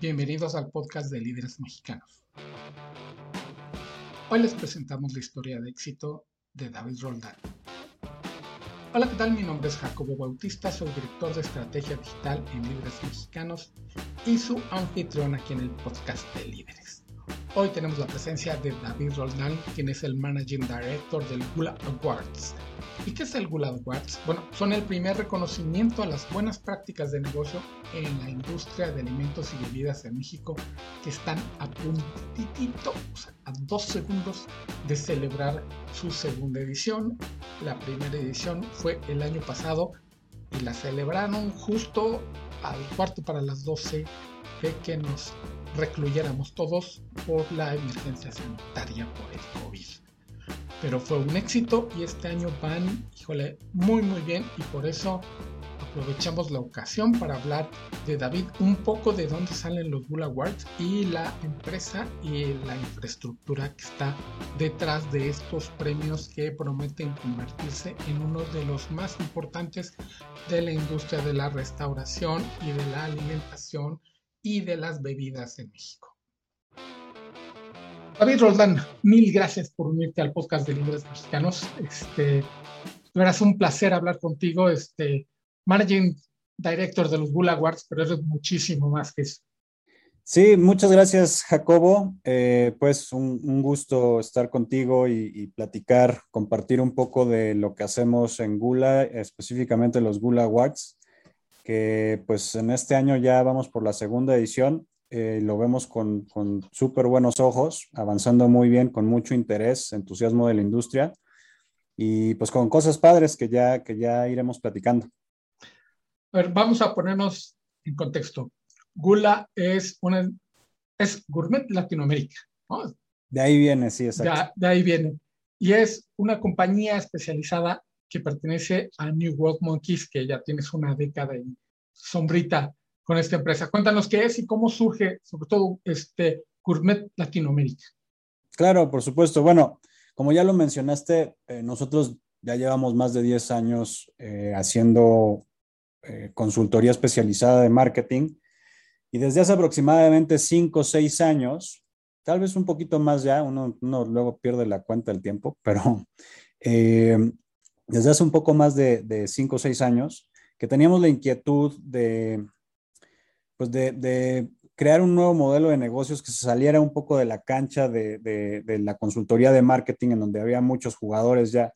Bienvenidos al podcast de líderes mexicanos. Hoy les presentamos la historia de éxito de David Roldán. Hola, ¿qué tal? Mi nombre es Jacobo Bautista, soy director de estrategia digital en Líderes Mexicanos y su anfitrión aquí en el podcast de líderes. Hoy tenemos la presencia de David Roldán, quien es el Managing Director del Gula Awards. ¿Y qué es el Gula Awards? Bueno, son el primer reconocimiento a las buenas prácticas de negocio en la industria de alimentos y bebidas en México que están a puntitito, o sea, a dos segundos de celebrar su segunda edición. La primera edición fue el año pasado y la celebraron justo al cuarto para las 12 de que nos recluyéramos todos por la emergencia sanitaria por el COVID. Pero fue un éxito y este año van, híjole, muy muy bien y por eso aprovechamos la ocasión para hablar de David un poco de dónde salen los Bull Awards y la empresa y la infraestructura que está detrás de estos premios que prometen convertirse en uno de los más importantes de la industria de la restauración y de la alimentación y de las bebidas en México. David Roldán, mil gracias por unirte al podcast de Libres Mexicanos. Este, es un placer hablar contigo, este, Managing Director de los Bull Awards, pero es muchísimo más que eso. Sí, muchas gracias, Jacobo. Eh, pues un, gusto estar contigo y, y, platicar, compartir un poco de lo que hacemos en Gula, específicamente los Gula Awards que pues en este año ya vamos por la segunda edición. Eh, lo vemos con, con súper buenos ojos, avanzando muy bien, con mucho interés, entusiasmo de la industria y pues con cosas padres que ya, que ya iremos platicando. A ver, vamos a ponernos en contexto. Gula es una es Gourmet Latinoamérica. De ahí viene, sí, exacto. De, de, ahí viene. Y es una compañía especializada que pertenece a New World Monkeys, que ya tienes una década y sombrita con esta empresa. Cuéntanos qué es y cómo surge, sobre todo, este Gourmet Latinoamérica. Claro, por supuesto. Bueno, como ya lo mencionaste, eh, nosotros ya llevamos más de 10 años eh, haciendo eh, consultoría especializada de marketing y desde hace aproximadamente 5 o 6 años, tal vez un poquito más ya, uno, uno luego pierde la cuenta del tiempo, pero desde hace un poco más de, cinco o seis años que teníamos la inquietud de, pues de, crear un nuevo modelo de negocios que se saliera un poco de la cancha de, la consultoría de marketing en donde había muchos jugadores ya.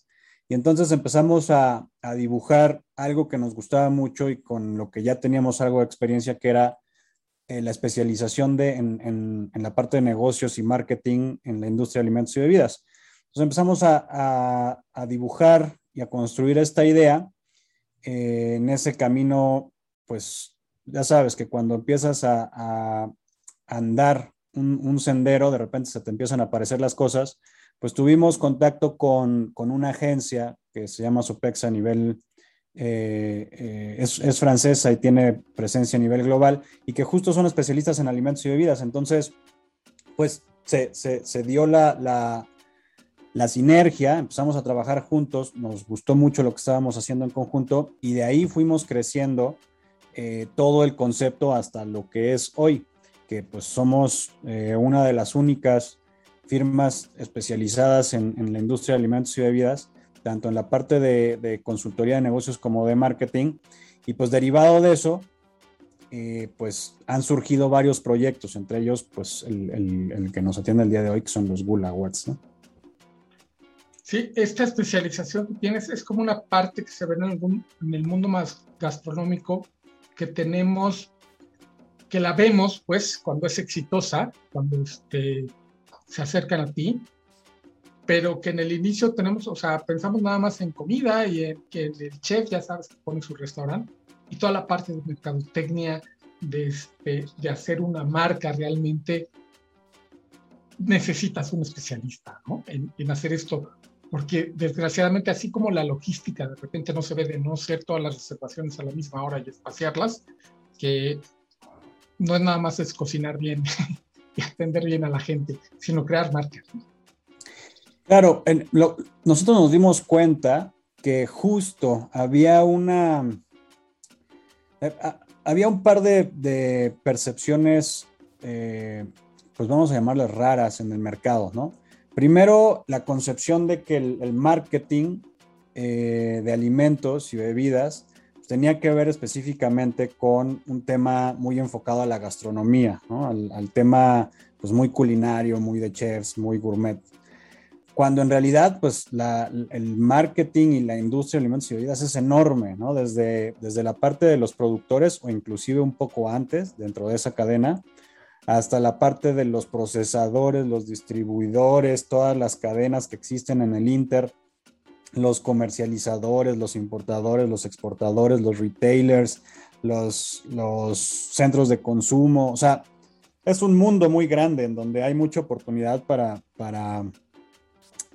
Y entonces empezamos a, dibujar algo que nos gustaba mucho y con lo que ya teníamos algo de experiencia, que era eh, la especialización de, en, la parte de negocios y marketing en la industria de alimentos y bebidas. Entonces empezamos a, a dibujar y a construir esta idea, eh, en ese camino, pues ya sabes que cuando empiezas a, andar un, sendero, de repente se te empiezan a aparecer las cosas, pues tuvimos contacto con, una agencia que se llama Sopex a nivel, eh, eh, es, francesa y tiene presencia a nivel global y que justo son especialistas en alimentos y bebidas. Entonces, pues se, dio la, la sinergia, empezamos a trabajar juntos, nos gustó mucho lo que estábamos haciendo en conjunto y de ahí fuimos creciendo eh, todo el concepto hasta lo que es hoy, que pues somos eh, una de las únicas firmas especializadas en, la industria de alimentos y bebidas, tanto en la parte de, consultoría de negocios como de marketing. Y pues derivado de eso, eh, pues han surgido varios proyectos, entre ellos pues el, el, que nos atiende el día de hoy, que son los Gula Awards. ¿no? Sí, esta especialización que tienes es como una parte que se ve en, en el mundo más gastronómico que tenemos, que la vemos, pues, cuando es exitosa, cuando este, se acercan a ti, pero que en el inicio tenemos, o sea, pensamos nada más en comida y en que el chef, ya sabes, que pone su restaurante y toda la parte de mercadotecnia, de, este, de hacer una marca realmente necesitas un especialista ¿no? en, en, hacer esto porque desgraciadamente así como la logística de repente no se ve de no ser todas las reservaciones a la misma hora y espaciarlas, que no es nada más es cocinar bien y atender bien a la gente, sino crear marcas. Claro, nosotros nos dimos cuenta que justo había una, eh, había un par de, percepciones eh, pues vamos a llamarlas raras en el mercado, ¿no? Primero, la concepción de que el, marketing eh, de alimentos y bebidas tenía que ver específicamente con un tema muy enfocado a la gastronomía, ¿no? al, tema pues muy culinario, muy de chefs, muy gourmet. Cuando en realidad pues el marketing y la industria de alimentos y bebidas es enorme, ¿no? Desde, desde la parte de los productores o inclusive un poco antes dentro de esa cadena, hasta la parte de los procesadores, los distribuidores, todas las cadenas que existen en el Inter, los comercializadores, los importadores, los exportadores, los retailers, los, los centros de consumo. O sea, es un mundo muy grande en donde hay mucha oportunidad para, para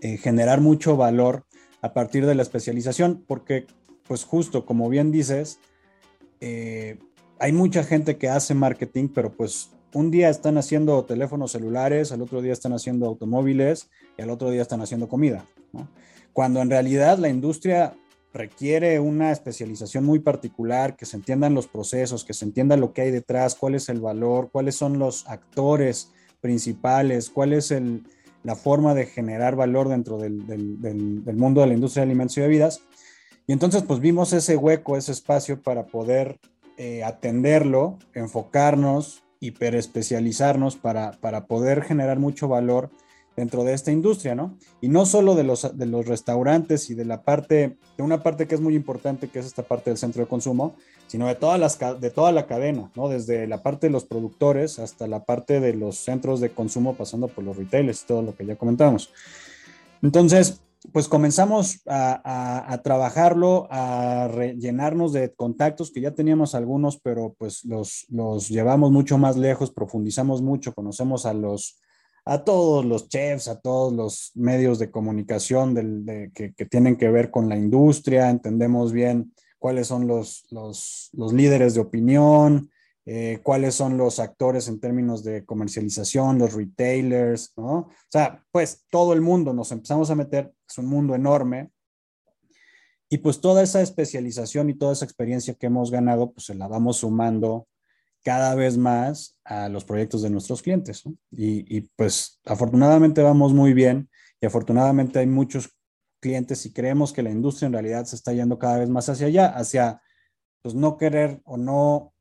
eh, generar mucho valor a partir de la especialización, porque pues justo como bien dices, eh, hay mucha gente que hace marketing, pero pues un día están haciendo teléfonos celulares, al otro día están haciendo automóviles y al otro día están haciendo comida. Cuando en realidad la industria requiere una especialización muy particular, que se entiendan los procesos, que se entienda lo que hay detrás, cuál es el valor, cuáles son los actores principales, cuál es la forma de generar valor dentro del, mundo de la industria de alimentos y bebidas. Y entonces pues vimos ese hueco, ese espacio para poder eh, atenderlo, enfocarnos hiperespecializarnos para, para poder generar mucho valor dentro de esta industria, ¿no? Y no solo de los, de los restaurantes y de la parte, de una parte que es muy importante, que es esta parte del centro de consumo, sino de, todas las, de toda la cadena, ¿no? Desde la parte de los productores hasta la parte de los centros de consumo, pasando por los retailers y todo lo que ya comentamos. Entonces, pues comenzamos a, trabajarlo, a rellenarnos de contactos que ya teníamos algunos, pero pues los, los llevamos mucho más lejos, profundizamos mucho, conocemos a los a todos los chefs, a todos los medios de comunicación del, que, que, tienen que ver con la industria, entendemos bien cuáles son los, los, los líderes de opinión, eh, cuáles son los actores en términos de comercialización, los retailers, ¿no? O sea, pues todo el mundo nos empezamos a meter, es un mundo enorme. Y pues toda esa especialización y toda esa experiencia que hemos ganado, pues se la vamos sumando cada vez más a los proyectos de nuestros clientes. ¿no? Y, y, pues afortunadamente vamos muy bien y afortunadamente hay muchos clientes y creemos que la industria en realidad se está yendo cada vez más hacia allá, hacia pues no querer o no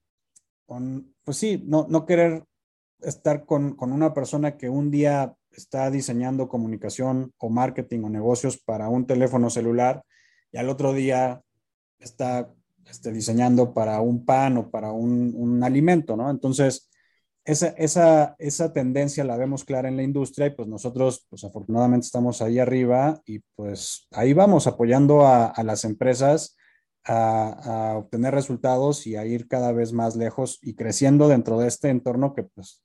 pues sí, no, no querer estar con, con, una persona que un día está diseñando comunicación o marketing o negocios para un teléfono celular y al otro día está este, diseñando para un pan o para un, un alimento, ¿no? Entonces, esa, esa, esa, tendencia la vemos clara en la industria y pues nosotros, pues afortunadamente estamos ahí arriba y pues ahí vamos apoyando a, a las empresas a, obtener resultados y a ir cada vez más lejos y creciendo dentro de este entorno que pues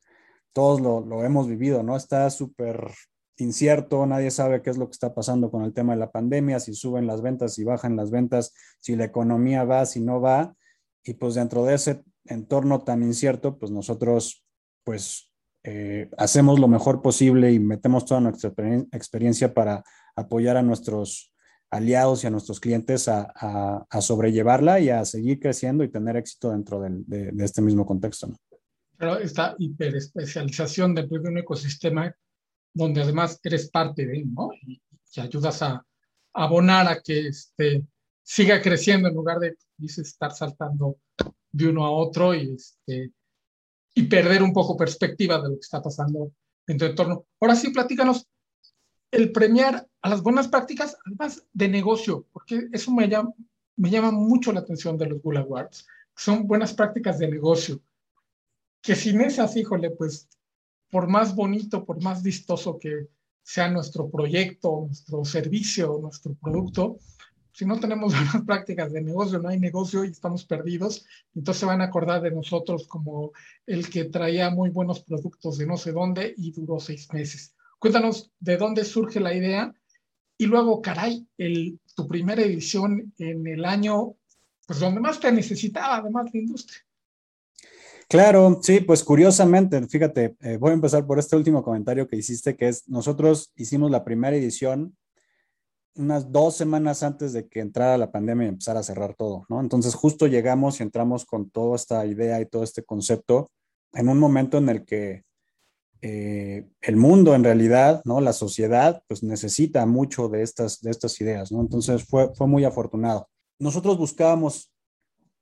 todos lo, hemos vivido, ¿no? Está súper incierto, nadie sabe qué es lo que está pasando con el tema de la pandemia, si suben las ventas, si bajan las ventas, si la economía va, si no va. Y pues dentro de ese entorno tan incierto, pues nosotros pues eh, hacemos lo mejor posible y metemos toda nuestra experiencia para apoyar a nuestros aliados y a nuestros clientes a, sobrellevarla y a seguir creciendo y tener éxito dentro de, este mismo contexto. ¿no? Pero esta hiperespecialización dentro de un ecosistema donde además eres parte de él, ¿no? Y, que ayudas a, abonar a que este, siga creciendo en lugar de dices, estar saltando de uno a otro y, este, y perder un poco perspectiva de lo que está pasando en tu entorno. Ahora sí, platícanos, el premiar a las buenas prácticas, además de negocio, porque eso me llama, me llama mucho la atención de los Google Awards, son buenas prácticas de negocio, que sin esas, híjole, pues por más bonito, por más vistoso que sea nuestro proyecto, nuestro servicio, nuestro producto, si no tenemos buenas prácticas de negocio, no hay negocio y estamos perdidos, entonces se van a acordar de nosotros como el que traía muy buenos productos de no sé dónde y duró seis meses. Cuéntanos de dónde surge la idea y luego, caray, el, tu primera edición en el año, pues donde más te necesitaba, además de industria. Claro, sí, pues curiosamente, fíjate, eh, voy a empezar por este último comentario que hiciste, que es, nosotros hicimos la primera edición unas dos semanas antes de que entrara la pandemia y empezara a cerrar todo, ¿no? Entonces justo llegamos y entramos con toda esta idea y todo este concepto en un momento en el que eh, el mundo en realidad, ¿no? La sociedad, pues necesita mucho de estas, de estas ideas, ¿no? Entonces fue, fue muy afortunado. Nosotros buscábamos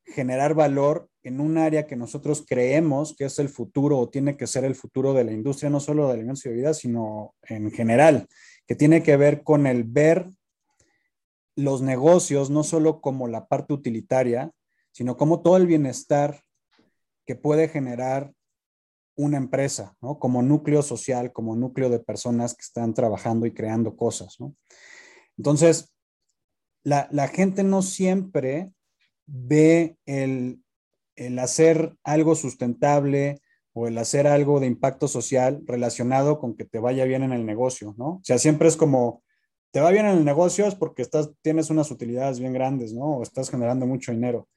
generar valor en un área que nosotros creemos que es el futuro o tiene que ser el futuro de la industria, no solo de alimentos y bebidas, sino en general, que tiene que ver con el ver los negocios no solo como la parte utilitaria, sino como todo el bienestar que puede generar una empresa, ¿no? Como núcleo social, como núcleo de personas que están trabajando y creando cosas, ¿no? Entonces, la, la gente no siempre ve el, el hacer algo sustentable o el hacer algo de impacto social relacionado con que te vaya bien en el negocio, ¿no? O sea, siempre es como, te va bien en el negocio es porque estás, tienes unas utilidades bien grandes, ¿no? O estás generando mucho dinero.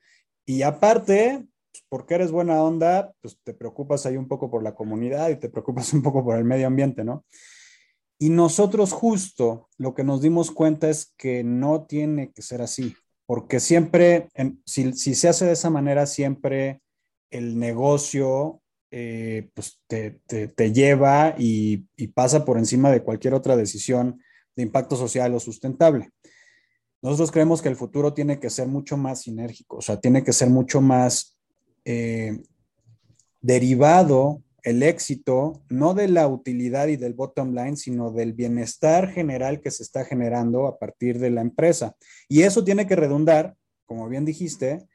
Y aparte, porque eres buena onda, pues te preocupas ahí un poco por la comunidad y te preocupas un poco por el medio ambiente, ¿no? Y nosotros justo lo que nos dimos cuenta es que no tiene que ser así porque siempre, si, se hace de esa manera, siempre el negocio eh, pues te, lleva y, pasa por encima de cualquier otra decisión de impacto social o sustentable. Nosotros creemos que el futuro tiene que ser mucho más sinérgico, o sea, tiene que ser mucho más eh, derivado el éxito no de la utilidad y del bottom line, sino del bienestar general que se está generando a partir de la empresa. Y eso tiene que redundar, como bien dijiste,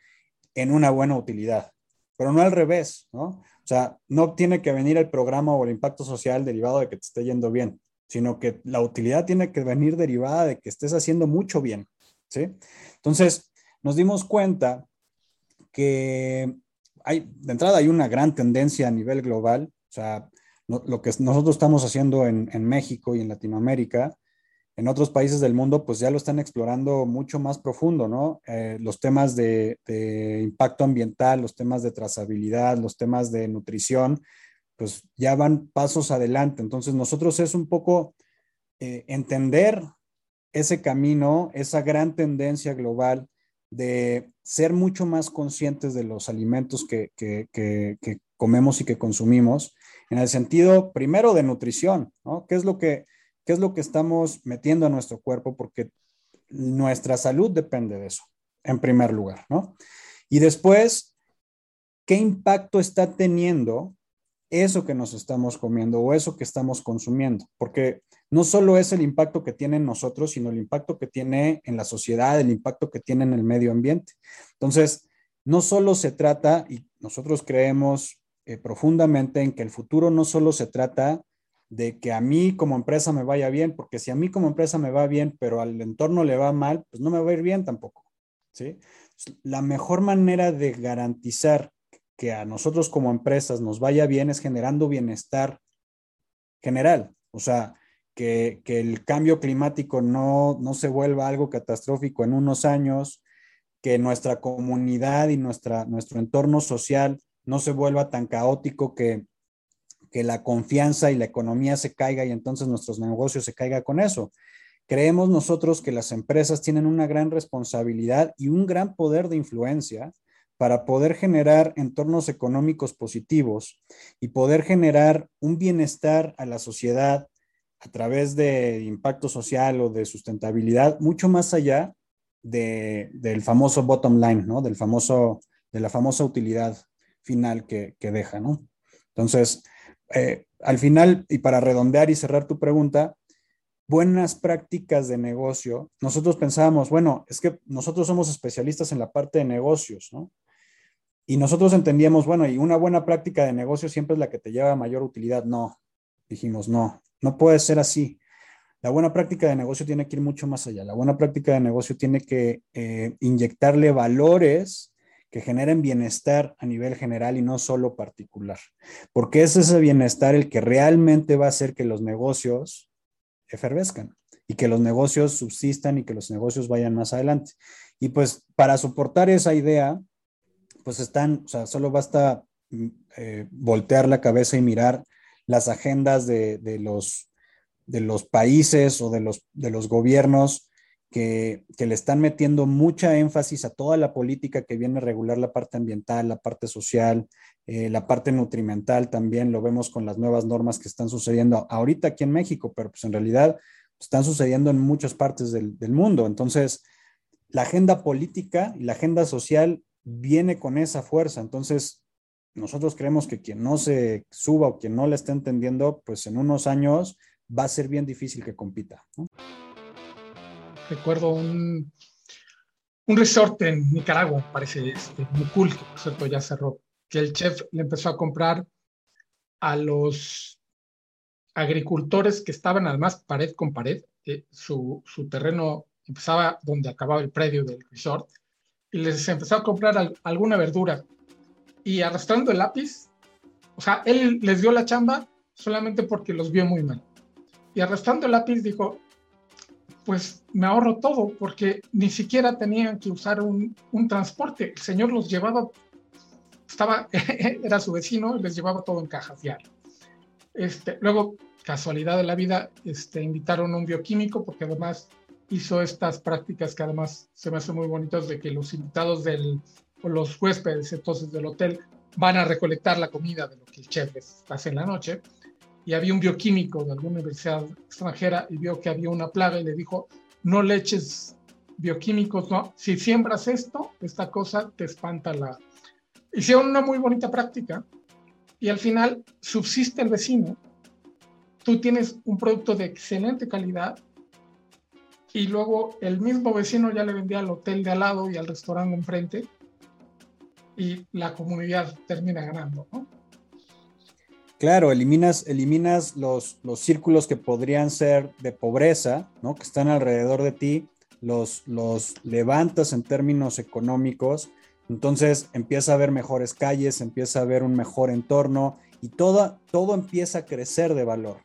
en una buena utilidad, pero no al revés, ¿no? O sea, no tiene que venir el programa o el impacto social derivado de que te esté yendo bien, sino que la utilidad tiene que venir derivada de que estés haciendo mucho bien, ¿sí? Entonces, nos dimos cuenta que hay, de entrada hay una gran tendencia a nivel global, o sea, lo que nosotros estamos haciendo en, México y en Latinoamérica, en otros países del mundo, pues ya lo están explorando mucho más profundo, ¿no? Eh, los temas de, impacto ambiental, los temas de trazabilidad, los temas de nutrición, pues ya van pasos adelante. Entonces, nosotros es un poco eh, entender ese camino, esa gran tendencia global de ser mucho más conscientes de los alimentos que, comemos y que consumimos, en el sentido primero de nutrición, ¿no? ¿Qué es lo que, qué es lo que estamos metiendo a nuestro cuerpo? Porque nuestra salud depende de eso, en primer lugar, ¿no? Y después, ¿qué impacto está teniendo eso que nos estamos comiendo o eso que estamos consumiendo? Porque no solo es el impacto que tiene en nosotros, sino el impacto que tiene en la sociedad, el impacto que tiene en el medio ambiente. Entonces, no solo se trata, y nosotros creemos eh, profundamente en que el futuro no solo se trata de que a mí como empresa me vaya bien, porque si a mí como empresa me va bien, pero al entorno le va mal, pues no me va a ir bien tampoco. ¿sí? La mejor manera de garantizar que a nosotros como empresas nos vaya bien es generando bienestar general. O sea, que, el cambio climático no, no se vuelva algo catastrófico en unos años, que nuestra comunidad y nuestra, nuestro entorno social no se vuelva tan caótico que, que la confianza y la economía se caiga y entonces nuestros negocios se caiga con eso. Creemos nosotros que las empresas tienen una gran responsabilidad y un gran poder de influencia para poder generar entornos económicos positivos y poder generar un bienestar a la sociedad a través de impacto social o de sustentabilidad, mucho más allá del famoso bottom line, ¿no? Del famoso, de la famosa utilidad final que, deja, ¿no? Entonces, eh, al final, y para redondear y cerrar tu pregunta, buenas prácticas de negocio, nosotros pensábamos, bueno, es que nosotros somos especialistas en la parte de negocios, ¿no? Y nosotros entendíamos, bueno, y una buena práctica de negocio siempre es la que te lleva a mayor utilidad. No, dijimos, no, no puede ser así. La buena práctica de negocio tiene que ir mucho más allá. La buena práctica de negocio tiene que eh, inyectarle valores que generen bienestar a nivel general y no solo particular. Porque es ese bienestar el que realmente va a hacer que los negocios efervescan y que los negocios subsistan y que los negocios vayan más adelante. Y pues para soportar esa idea, pues están, o sea, solo basta mm, eh, voltear la cabeza y mirar las agendas de, los, de los países o de los, de los gobiernos que, le están metiendo mucha énfasis a toda la política que viene a regular la parte ambiental, la parte social, eh, la parte nutrimental también lo vemos con las nuevas normas que están sucediendo ahorita aquí en México, pero pues en realidad están sucediendo en muchas partes del, del mundo. Entonces, la agenda política y la agenda social viene con esa fuerza. Entonces, nosotros creemos que quien no se suba o quien no la está entendiendo, pues en unos años va a ser bien difícil que compita. Recuerdo un, un resort en Nicaragua, parece este, muy cool, que por cierto ya cerró, que el chef le empezó a comprar a los agricultores que estaban además pared con pared, eh, su, su, terreno empezaba donde acababa el predio del resort, y les empezó a comprar alguna verdura y arrastrando el lápiz, o sea, él les dio la chamba solamente porque los vio muy mal. Y arrastrando el lápiz dijo, pues me ahorro todo porque ni siquiera tenían que usar un, un transporte. El señor los llevaba, estaba, era su vecino les llevaba todo en cajas diario. Este, luego, casualidad de la vida, este, invitaron a un bioquímico porque además hizo estas prácticas que además se me hacen muy bonitas de que los invitados del los huéspedes entonces del hotel van a recolectar la comida de lo que el chef les hace en la noche. Y había un bioquímico de alguna universidad extranjera y vio que había una plaga y le dijo, no le eches bioquímicos, no, si siembras esto, esta cosa te espanta la... Hicieron una muy bonita práctica y al final subsiste el vecino, tú tienes un producto de excelente calidad y luego el mismo vecino ya le vendía al hotel de al lado y al restaurante enfrente y la comunidad termina ganando, ¿no? Claro, eliminas, eliminas los, los círculos que podrían ser de pobreza, ¿no? Que están alrededor de ti, los, los levantas en términos económicos, entonces empieza a haber mejores calles, empieza a haber un mejor entorno y todo, todo empieza a crecer de valor,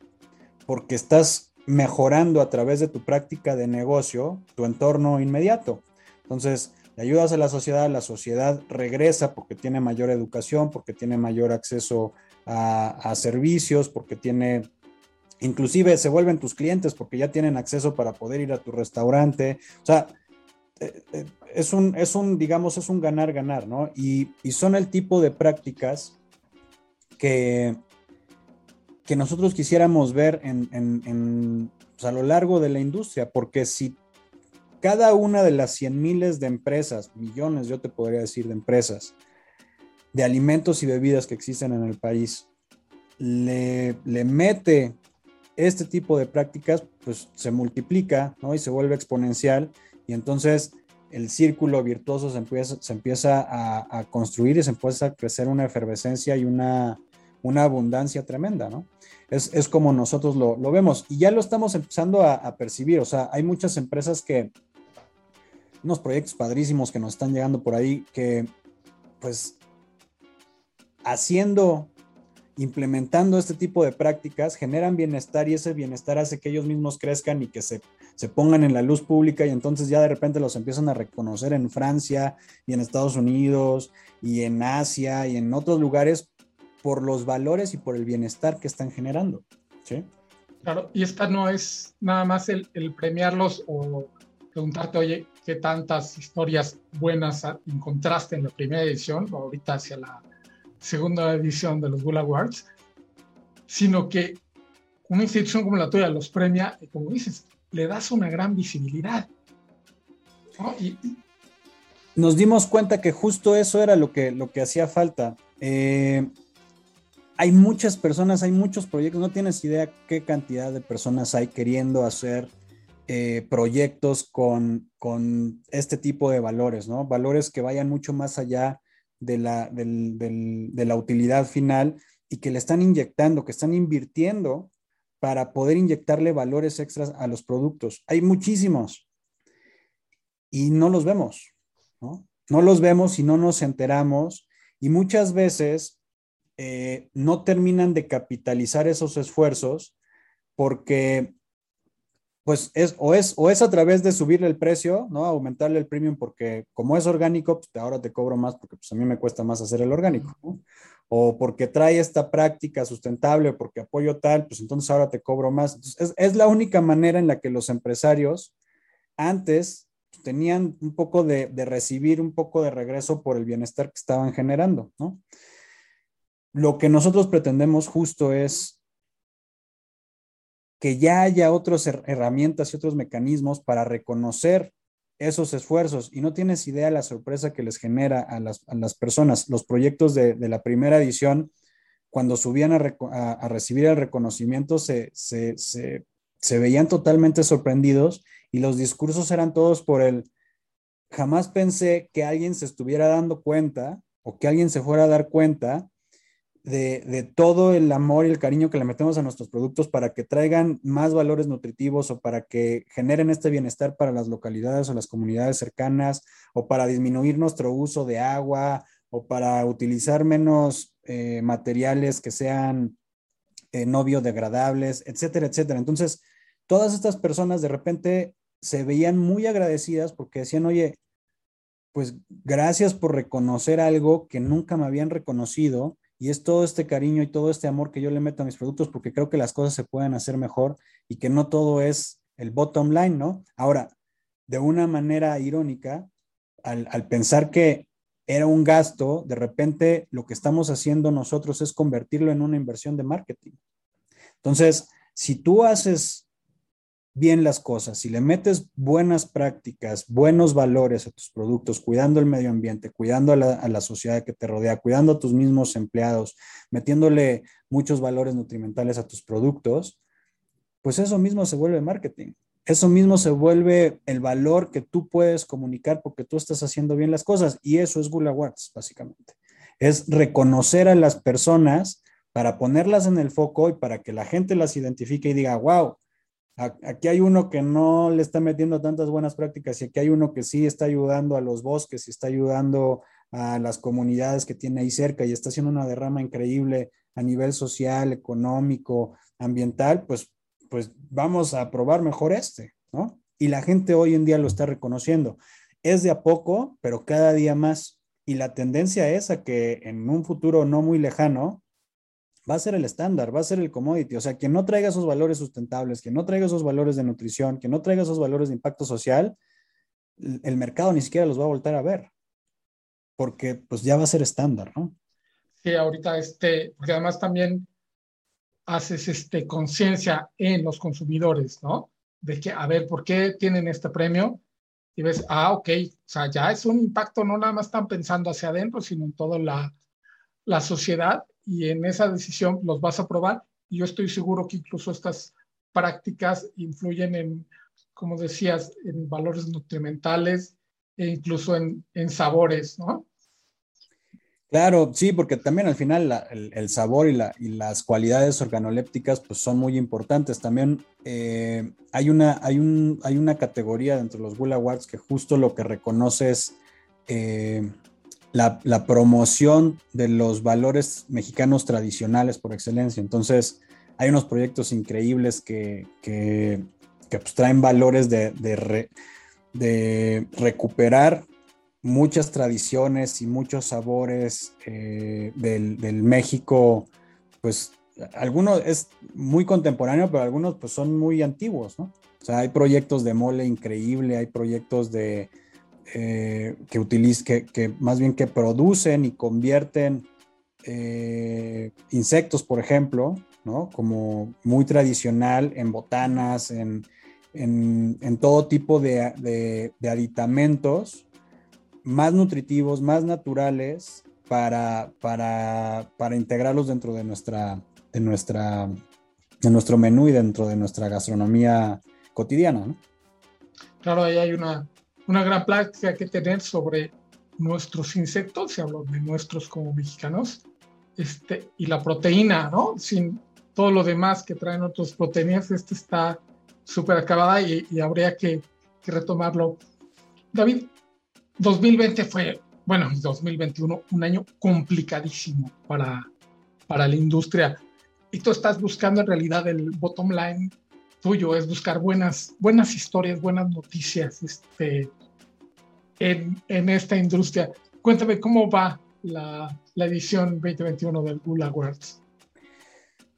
porque estás mejorando a través de tu práctica de negocio tu entorno inmediato. Entonces, ayudas a la sociedad, la sociedad regresa porque tiene mayor educación, porque tiene mayor acceso a, servicios, porque tiene, inclusive se vuelven tus clientes porque ya tienen acceso para poder ir a tu restaurante. O sea, eh, eh, es un, es un digamos, es un ganar-ganar, ¿no? Y, son el tipo de prácticas que, que nosotros quisiéramos ver en, en, pues, a lo largo de la industria, porque si cada una de las cien miles de empresas, millones yo te podría decir de empresas, de alimentos y bebidas que existen en el país, le, le mete este tipo de prácticas, pues se multiplica ¿no? y se vuelve exponencial y entonces el círculo virtuoso se empieza, se empieza a, construir y se empieza a crecer una efervescencia y una, una abundancia tremenda, ¿no? Es, es como nosotros lo, lo, vemos y ya lo estamos empezando a, percibir, o sea, hay muchas empresas que unos proyectos padrísimos que nos están llegando por ahí que pues haciendo, implementando este tipo de prácticas generan bienestar y ese bienestar hace que ellos mismos crezcan y que se, se pongan en la luz pública y entonces ya de repente los empiezan a reconocer en Francia y en Estados Unidos y en Asia y en otros lugares por los valores y por el bienestar que están generando. ¿sí? Claro, y esta no es nada más el, el premiarlos o preguntarte, oye, qué tantas historias buenas encontraste en la primera edición, o ahorita hacia la segunda edición de los Bull Awards, sino que una institución como la tuya los premia y como dices, le das una gran visibilidad. Nos dimos cuenta que justo eso era lo que, lo que hacía falta. Eh, hay muchas personas, hay muchos proyectos, no tienes idea qué cantidad de personas hay queriendo hacer eh, proyectos con, con, este tipo de valores, ¿no? Valores que vayan mucho más allá de la, de la utilidad final y que le están inyectando, que están invirtiendo para poder inyectarle valores extras a los productos. Hay muchísimos y no los vemos, ¿no? No los vemos y no nos enteramos y muchas veces eh, no terminan de capitalizar esos esfuerzos porque pues es o, es o es a través de subirle el precio, ¿no? Aumentarle el premium porque como es orgánico, pues ahora te cobro más porque pues a mí me cuesta más hacer el orgánico, ¿no? O porque trae esta práctica sustentable, o porque apoyo tal, pues entonces ahora te cobro más. Entonces, es, la única manera en la que los empresarios antes tenían un poco de, de recibir un poco de regreso por el bienestar que estaban generando, ¿no? Lo que nosotros pretendemos justo es que ya haya otras herramientas y otros mecanismos para reconocer esos esfuerzos y no tienes idea la sorpresa que les genera a las, personas. Los proyectos de, la primera edición, cuando subían a, recibir el reconocimiento, se, se, veían totalmente sorprendidos y los discursos eran todos por el, jamás pensé que alguien se estuviera dando cuenta o que alguien se fuera a dar cuenta de, todo el amor y el cariño que le metemos a nuestros productos para que traigan más valores nutritivos o para que generen este bienestar para las localidades o las comunidades cercanas o para disminuir nuestro uso de agua o para utilizar menos eh, materiales que sean eh, no biodegradables, etcétera, etcétera. Entonces, todas estas personas de repente se veían muy agradecidas porque decían, oye, pues gracias por reconocer algo que nunca me habían reconocido y es todo este cariño y todo este amor que yo le meto a mis productos porque creo que las cosas se pueden hacer mejor y que no todo es el bottom line, ¿no? Ahora, de una manera irónica, al, pensar que era un gasto, de repente lo que estamos haciendo nosotros es convertirlo en una inversión de marketing. Entonces, si tú haces bien las cosas, si le metes buenas prácticas, buenos valores a tus productos, cuidando el medio ambiente, cuidando a la, sociedad que te rodea, cuidando a tus mismos empleados, metiéndole muchos valores nutrimentales a tus productos, pues eso mismo se vuelve marketing. Eso mismo se vuelve el valor que tú puedes comunicar porque tú estás haciendo bien las cosas. Y eso es Gula Awards, básicamente. Es reconocer a las personas para ponerlas en el foco y para que la gente las identifique y diga, wow, Aquí hay uno que no le está metiendo tantas buenas prácticas y aquí hay uno que sí está ayudando a los bosques y está ayudando a las comunidades que tiene ahí cerca y está haciendo una derrama increíble a nivel social, económico, ambiental, pues, pues vamos a probar mejor este, ¿no? Y la gente hoy en día lo está reconociendo. Es de a poco, pero cada día más. Y la tendencia es a que en un futuro no muy lejano, va a ser el estándar, va a ser el commodity. O sea, quien no traiga esos valores sustentables, quien no traiga esos valores de nutrición, quien no traiga esos valores de impacto social, el mercado ni siquiera los va a volver a ver, porque pues ya va a ser estándar, ¿no? Sí, ahorita este, porque además también haces este conciencia en los consumidores, ¿no? De que, a ver, ¿por qué tienen este premio? Y ves, ah, ok, o sea, ya es un impacto, no nada más están pensando hacia adentro, sino en toda la, la sociedad y en esa decisión los vas a probar. Yo estoy seguro que incluso estas prácticas influyen en, como decías, en valores nutrimentales e incluso en, en sabores, ¿no? Claro, sí, porque también al final el, sabor y, la, las cualidades organolépticas pues son muy importantes. También eh, hay, una, hay, un, hay una categoría dentro de los Wool Awards que justo lo que reconoce es eh, la, promoción de los valores mexicanos tradicionales por excelencia. Entonces, hay unos proyectos increíbles que, pues, traen valores de, de, recuperar muchas tradiciones y muchos sabores eh, del, México, pues algunos es muy contemporáneo, pero algunos pues son muy antiguos, ¿no? O sea, hay proyectos de mole increíble, hay proyectos de, eh, que, que, más bien que producen y convierten eh, insectos, por ejemplo, ¿no? Como muy tradicional en botanas, en, todo tipo de, aditamentos más nutritivos, más naturales para, para, integrarlos dentro de nuestra, de nuestra, de nuestro menú y dentro de nuestra gastronomía cotidiana. Claro, ahí hay una, una gran práctica que tener sobre nuestros insectos, se habló de nuestros como mexicanos, este, y la proteína, ¿no? Sin todo lo demás que traen otras proteínas, esto está súper acabada y, habría que, retomarlo. David, 2020 fue, bueno, 2021, un año complicadísimo para, para la industria. Y tú estás buscando en realidad el bottom line tuyo es buscar buenas, buenas historias, buenas noticias este, en, en esta industria. Cuéntame cómo va la, la edición 2021 del Google Awards.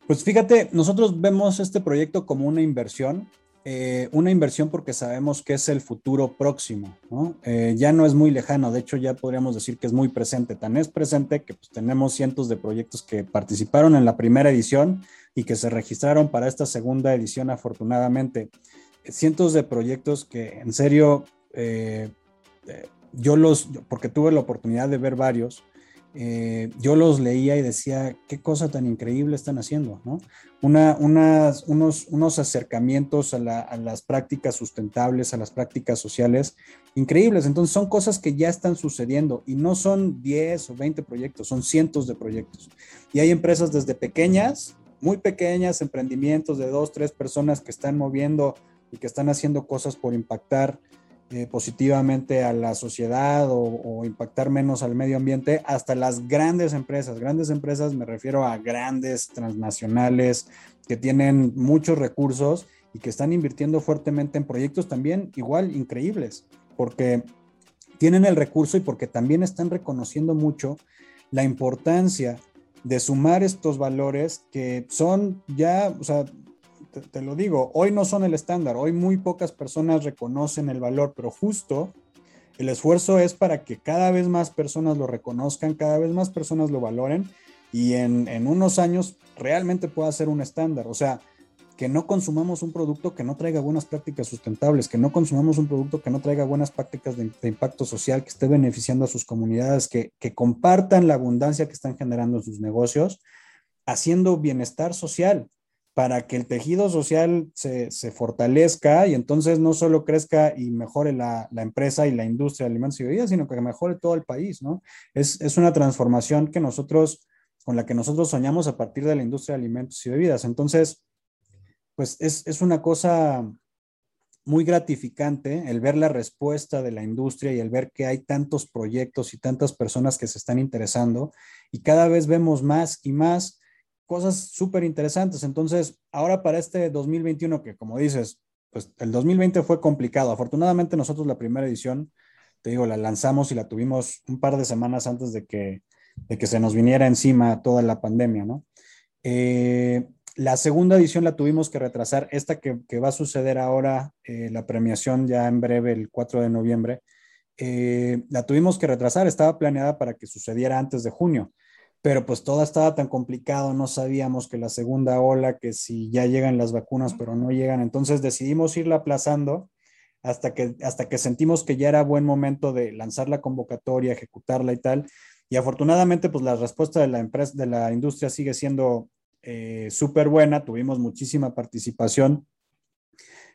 Pues fíjate, nosotros vemos este proyecto como una inversión eh, una inversión porque sabemos que es el futuro próximo, ¿no? Eh, ya no es muy lejano, de hecho ya podríamos decir que es muy presente, tan es presente que pues, tenemos cientos de proyectos que participaron en la primera edición y que se registraron para esta segunda edición afortunadamente. Cientos de proyectos que en serio, eh, yo los, porque tuve la oportunidad de ver varios, eh, yo los leía y decía, qué cosa tan increíble están haciendo, ¿no? Una, unas, unos, unos acercamientos a, las prácticas sustentables, a las prácticas sociales, increíbles. Entonces son cosas que ya están sucediendo y no son 10 o 20 proyectos, son cientos de proyectos. Y hay empresas desde pequeñas, muy pequeñas, emprendimientos de dos, tres personas que están moviendo y que están haciendo cosas por impactar eh, positivamente a la sociedad o, impactar menos al medio ambiente, hasta las grandes empresas. Grandes empresas me refiero a grandes transnacionales que tienen muchos recursos y que están invirtiendo fuertemente en proyectos también igual increíbles, porque tienen el recurso y porque también están reconociendo mucho la importancia de sumar estos valores que son ya, o sea, te, lo digo, hoy no son el estándar, hoy muy pocas personas reconocen el valor, pero justo el esfuerzo es para que cada vez más personas lo reconozcan, cada vez más personas lo valoren y en, en unos años realmente pueda ser un estándar. O sea, que no consumamos un producto que no traiga buenas prácticas sustentables, que no consumamos un producto que no traiga buenas prácticas de, impacto social, que esté beneficiando a sus comunidades, que, que, compartan la abundancia que están generando en sus negocios, haciendo bienestar social para que el tejido social se, fortalezca y entonces no solo crezca y mejore la, empresa y la industria de alimentos y bebidas, sino que mejore todo el país, ¿no? Es, una transformación que nosotros, con la que nosotros soñamos a partir de la industria de alimentos y bebidas. Entonces, pues es, es una cosa muy gratificante el ver la respuesta de la industria y el ver que hay tantos proyectos y tantas personas que se están interesando y cada vez vemos más y más cosas súper interesantes. Entonces, ahora para este 2021, que como dices, pues el 2020 fue complicado. Afortunadamente nosotros la primera edición, te digo, la lanzamos y la tuvimos un par de semanas antes de que, de que se nos viniera encima toda la pandemia, ¿no? Eh, la segunda edición la tuvimos que retrasar, esta que, que va a suceder ahora, eh, la premiación ya en breve, el 4 de noviembre, eh, la tuvimos que retrasar, estaba planeada para que sucediera antes de junio pero pues todo estaba tan complicado, no sabíamos que la segunda ola, que si ya llegan las vacunas, pero no llegan, entonces decidimos irla aplazando hasta que, hasta que sentimos que ya era buen momento de lanzar la convocatoria, ejecutarla y tal. Y afortunadamente, pues la respuesta de la empresa, de la industria sigue siendo eh, súper buena, tuvimos muchísima participación.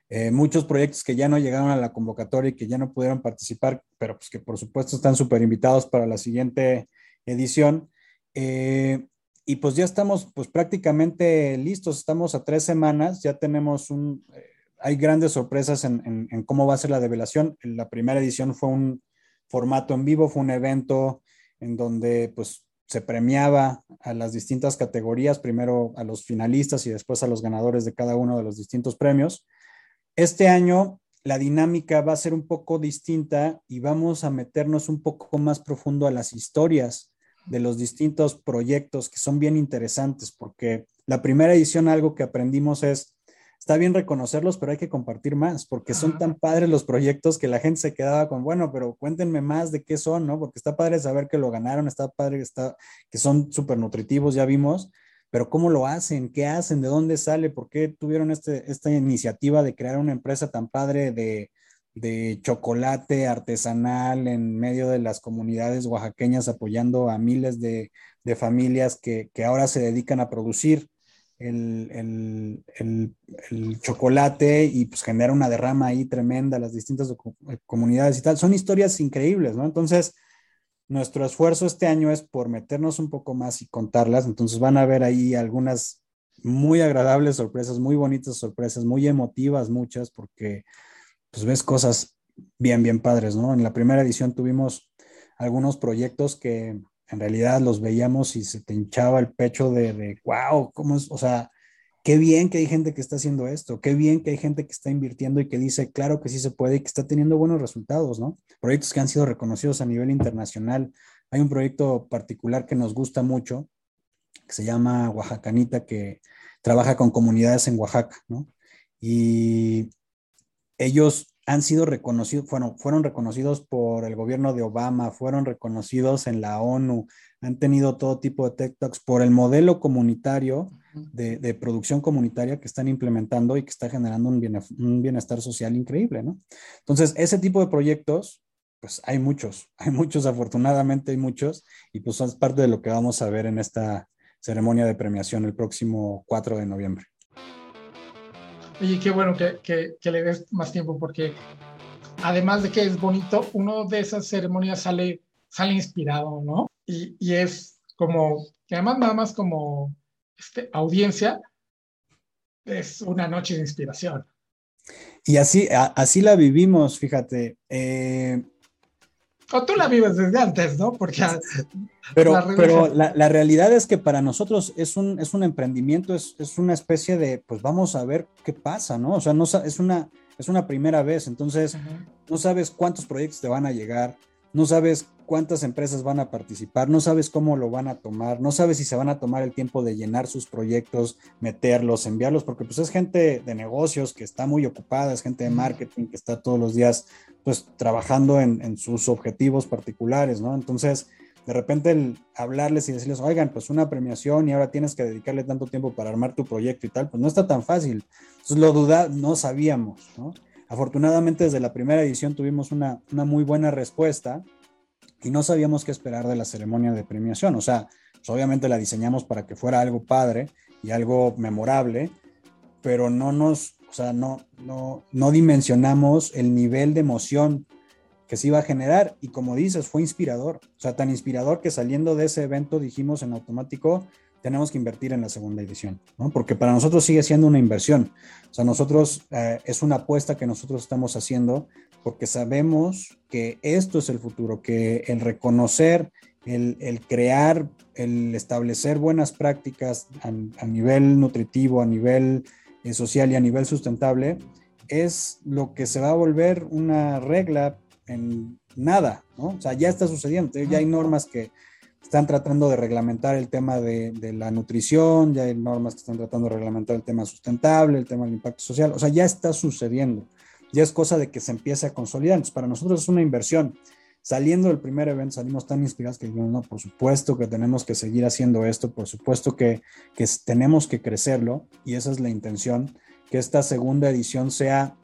Eh, muchos proyectos que ya no llegaron a la convocatoria y que ya no pudieron participar, pero pues que por supuesto están súper invitados para la siguiente edición. Eh, y pues ya estamos pues prácticamente listos, estamos a tres semanas, ya tenemos un, eh, hay grandes sorpresas en, en, cómo va a ser la develación. La primera edición fue un formato en vivo, fue un evento en donde pues se premiaba a las distintas categorías, primero a los finalistas y después a los ganadores de cada uno de los distintos premios. Este año la dinámica va a ser un poco distinta y vamos a meternos un poco más profundo a las historias de los distintos proyectos que son bien interesantes, porque la primera edición algo que aprendimos es, está bien reconocerlos, pero hay que compartir más, porque son tan padres los proyectos que la gente se quedaba con, bueno, pero cuéntenme más de qué son, ¿no? Porque está padre saber que lo ganaron, está padre que, está, que son súper nutritivos, ya vimos, pero ¿cómo lo hacen? ¿Qué hacen? ¿De dónde sale? ¿Por qué tuvieron este, esta iniciativa de crear una empresa tan padre de, de chocolate artesanal en medio de las comunidades oaxaqueñas, apoyando a miles de, familias que, ahora se dedican a producir el, chocolate y pues genera una derrama ahí tremenda las distintas eh, comunidades y tal. Son historias increíbles, ¿no? Entonces, nuestro esfuerzo este año es por meternos un poco más y contarlas. Entonces van a ver ahí algunas muy agradables sorpresas, muy bonitas sorpresas, muy emotivas muchas, porque pues ves cosas bien, bien padres, ¿no? En la primera edición tuvimos algunos proyectos que en realidad los veíamos y se te hinchaba el pecho de, wow, ¿cómo es? O sea, qué bien que hay gente que está haciendo esto, qué bien que hay gente que está invirtiendo y que dice, claro que sí se puede y que está teniendo buenos resultados, ¿no? Proyectos que han sido reconocidos a nivel internacional. Hay un proyecto particular que nos gusta mucho, que se llama Oaxacanita, que trabaja con comunidades en Oaxaca, ¿no? y ellos han sido reconocidos, fueron, fueron reconocidos por el gobierno de Obama, fueron reconocidos en la ONU, han tenido todo tipo de tech talks por el modelo comunitario de, producción comunitaria que están implementando y que está generando un, un, bienestar social increíble, ¿no? Entonces, ese tipo de proyectos, pues hay muchos, hay muchos, afortunadamente hay muchos, y pues es parte de lo que vamos a ver en esta ceremonia de premiación el próximo 4 de noviembre. Oye, qué bueno que, que, le des más tiempo porque además de que es bonito, uno de esas ceremonias sale, sale inspirado, ¿no? Y, y es como, además nada más como este, audiencia, es una noche de inspiración. Y así, así la vivimos, fíjate. Eh, o tú la vives desde antes, ¿no? Porque. Pero la, pero la, realidad es que para nosotros es un, es un emprendimiento, es, es, una especie de, pues vamos a ver qué pasa, ¿no? O sea, no, es, una, es una primera vez, entonces no sabes cuántos proyectos te van a llegar, no sabes cuántas empresas van a participar, no sabes cómo lo van a tomar, no sabes si se van a tomar el tiempo de llenar sus proyectos, meterlos, enviarlos, porque pues es gente de negocios que está muy ocupada, es gente de marketing que está todos los días pues trabajando en, sus objetivos particulares, ¿no? Entonces, de repente el hablarles y decirles, oigan, pues una premiación y ahora tienes que dedicarle tanto tiempo para armar tu proyecto y tal, pues no está tan fácil. Entonces lo duda, no sabíamos, ¿no? Afortunadamente desde la primera edición tuvimos una, una muy buena respuesta y no sabíamos qué esperar de la ceremonia de premiación. O sea, pues obviamente la diseñamos para que fuera algo padre y algo memorable, pero no nos o sea, no, no, no dimensionamos el nivel de emoción que se iba a generar y como dices, fue inspirador. O sea, tan inspirador que saliendo de ese evento dijimos en automático, tenemos que invertir en la segunda edición, ¿no? Porque para nosotros sigue siendo una inversión. O sea, nosotros eh, es una apuesta que nosotros estamos haciendo porque sabemos que esto es el futuro, que el reconocer, el, el crear, el establecer buenas prácticas a nivel nutritivo, a nivel social y a nivel sustentable, es lo que se va a volver una regla en nada, ¿no? O sea, ya está sucediendo, ya hay normas que están tratando de reglamentar el tema de, la nutrición, ya hay normas que están tratando de reglamentar el tema sustentable, el tema del impacto social, o sea, ya está sucediendo, ya es cosa de que se empiece a consolidar, entonces para nosotros es una inversión. Saliendo del primer evento salimos tan inspirados que dijimos, no, por supuesto que tenemos que seguir haciendo esto, por supuesto que, que tenemos que crecerlo y esa es la intención, que esta segunda edición sea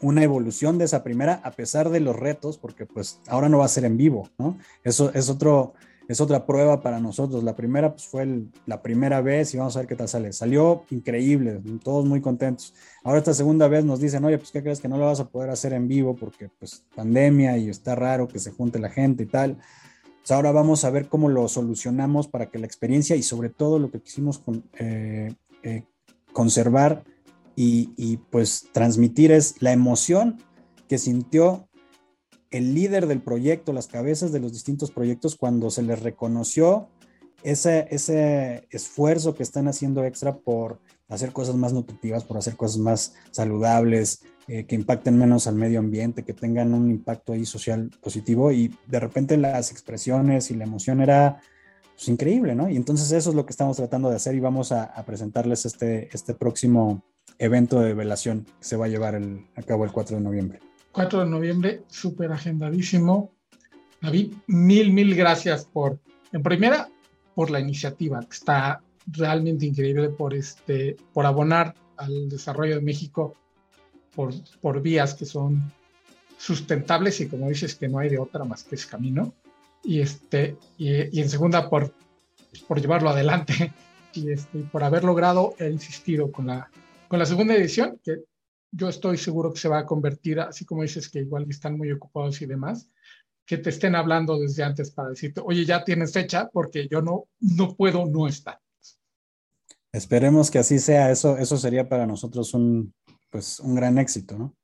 una evolución de esa primera a pesar de los retos, porque pues ahora no va a ser en vivo, ¿no? Eso es otro, es otra prueba para nosotros. La primera pues, fue la primera vez y vamos a ver qué tal sale. Salió increíble, todos muy contentos. Ahora esta segunda vez nos dicen, oye, pues ¿qué crees que no lo vas a poder hacer en vivo porque pues pandemia y está raro que se junte la gente y tal? Pues ahora vamos a ver cómo lo solucionamos para que la experiencia y sobre todo lo que quisimos eh, eh, conservar y, y pues transmitir es la emoción que sintió el líder del proyecto, las cabezas de los distintos proyectos, cuando se les reconoció ese, ese esfuerzo que están haciendo extra por hacer cosas más nutritivas, por hacer cosas más saludables, eh, que impacten menos al medio ambiente, que tengan un impacto ahí social positivo y de repente las expresiones y la emoción era pues, increíble, ¿no? Y entonces eso es lo que estamos tratando de hacer y vamos a, presentarles este, este próximo evento de velación que se va a llevar a cabo el 4 de noviembre. 4 de noviembre, súper agendadísimo. David, mil, mil gracias por, en primera, por la iniciativa, que está realmente increíble por, este, por abonar al desarrollo de México por, por vías que son sustentables y como dices que no hay de otra más que ese camino. Y, este, y, en segunda, por, por llevarlo adelante y este, por haber logrado e insistido con la, con la segunda edición, que yo estoy seguro que se va a convertir, así como dices que igual están muy ocupados y demás, que te estén hablando desde antes para decirte, oye, ya tienes fecha porque yo no, no puedo no estar. Esperemos que así sea, eso, eso sería para nosotros un, pues, un gran éxito, ¿no?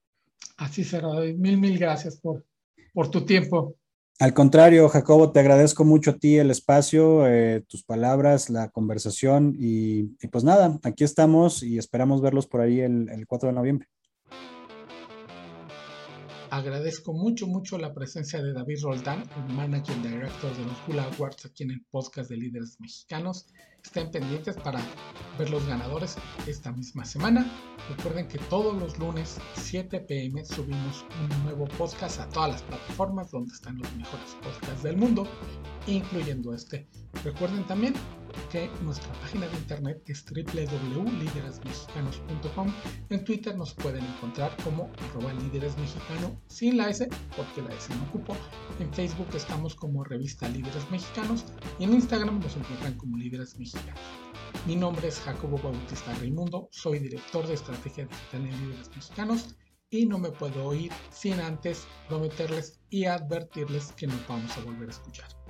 Así será, mil, mil gracias por, por tu tiempo. Al contrario, Jacobo, te agradezco mucho a ti el espacio, eh, tus palabras, la conversación y, pues nada, aquí estamos y esperamos verlos por ahí el, el 4 de noviembre. Agradezco mucho, mucho la presencia de David Roldán, el Managing Director de los Hula Awards aquí en el podcast de Líderes Mexicanos. Estén pendientes para ver los ganadores esta misma semana. Recuerden que todos los lunes 7 pm subimos un nuevo podcast a todas las plataformas donde están los mejores podcasts del mundo, incluyendo este. Recuerden también que nuestra página de internet es www.lideresmexicanos.com. En Twitter nos pueden encontrar como arroba líderesmexicano sin la S, porque la S no ocupo. En Facebook estamos como revista Líderes Mexicanos y en Instagram nos encuentran como Líderes Mexicanos. Mi nombre es Jacobo Bautista Raimundo, soy director de estrategia digital en Líderes Mexicanos y no me puedo ir sin antes prometerles y advertirles que nos vamos a volver a escuchar.